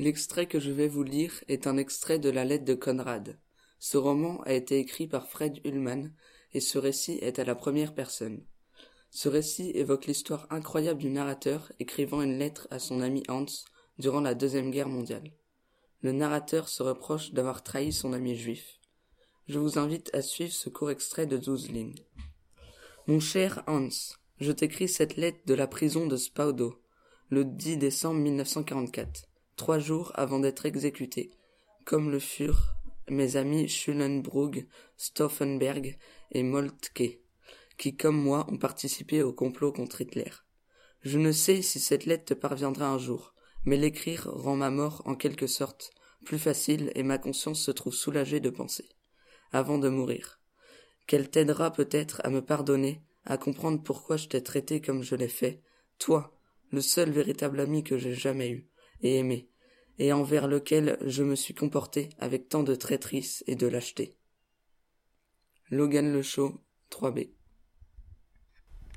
L'extrait que je vais vous lire est un extrait de la lettre de Conrad. Ce roman a été écrit par Fred Ullman et ce récit est à la première personne. Ce récit évoque l'histoire incroyable du narrateur écrivant une lettre à son ami Hans durant la Deuxième Guerre mondiale. Le narrateur se reproche d'avoir trahi son ami juif. Je vous invite à suivre ce court extrait de douze lignes. Mon cher Hans, je t'écris cette lettre de la prison de Spaudo, le 10 décembre 1944 trois jours avant d'être exécuté, comme le furent mes amis Schulenbrug, Stauffenberg et Moltke, qui, comme moi, ont participé au complot contre Hitler. Je ne sais si cette lettre te parviendra un jour, mais l'écrire rend ma mort, en quelque sorte, plus facile et ma conscience se trouve soulagée de penser, avant de mourir, qu'elle t'aidera peut-être à me pardonner, à comprendre pourquoi je t'ai traité comme je l'ai fait, toi, le seul véritable ami que j'ai jamais eu, et aimé, et envers lequel je me suis comporté avec tant de traîtrise et de lâcheté. Logan Le Chaud, 3B.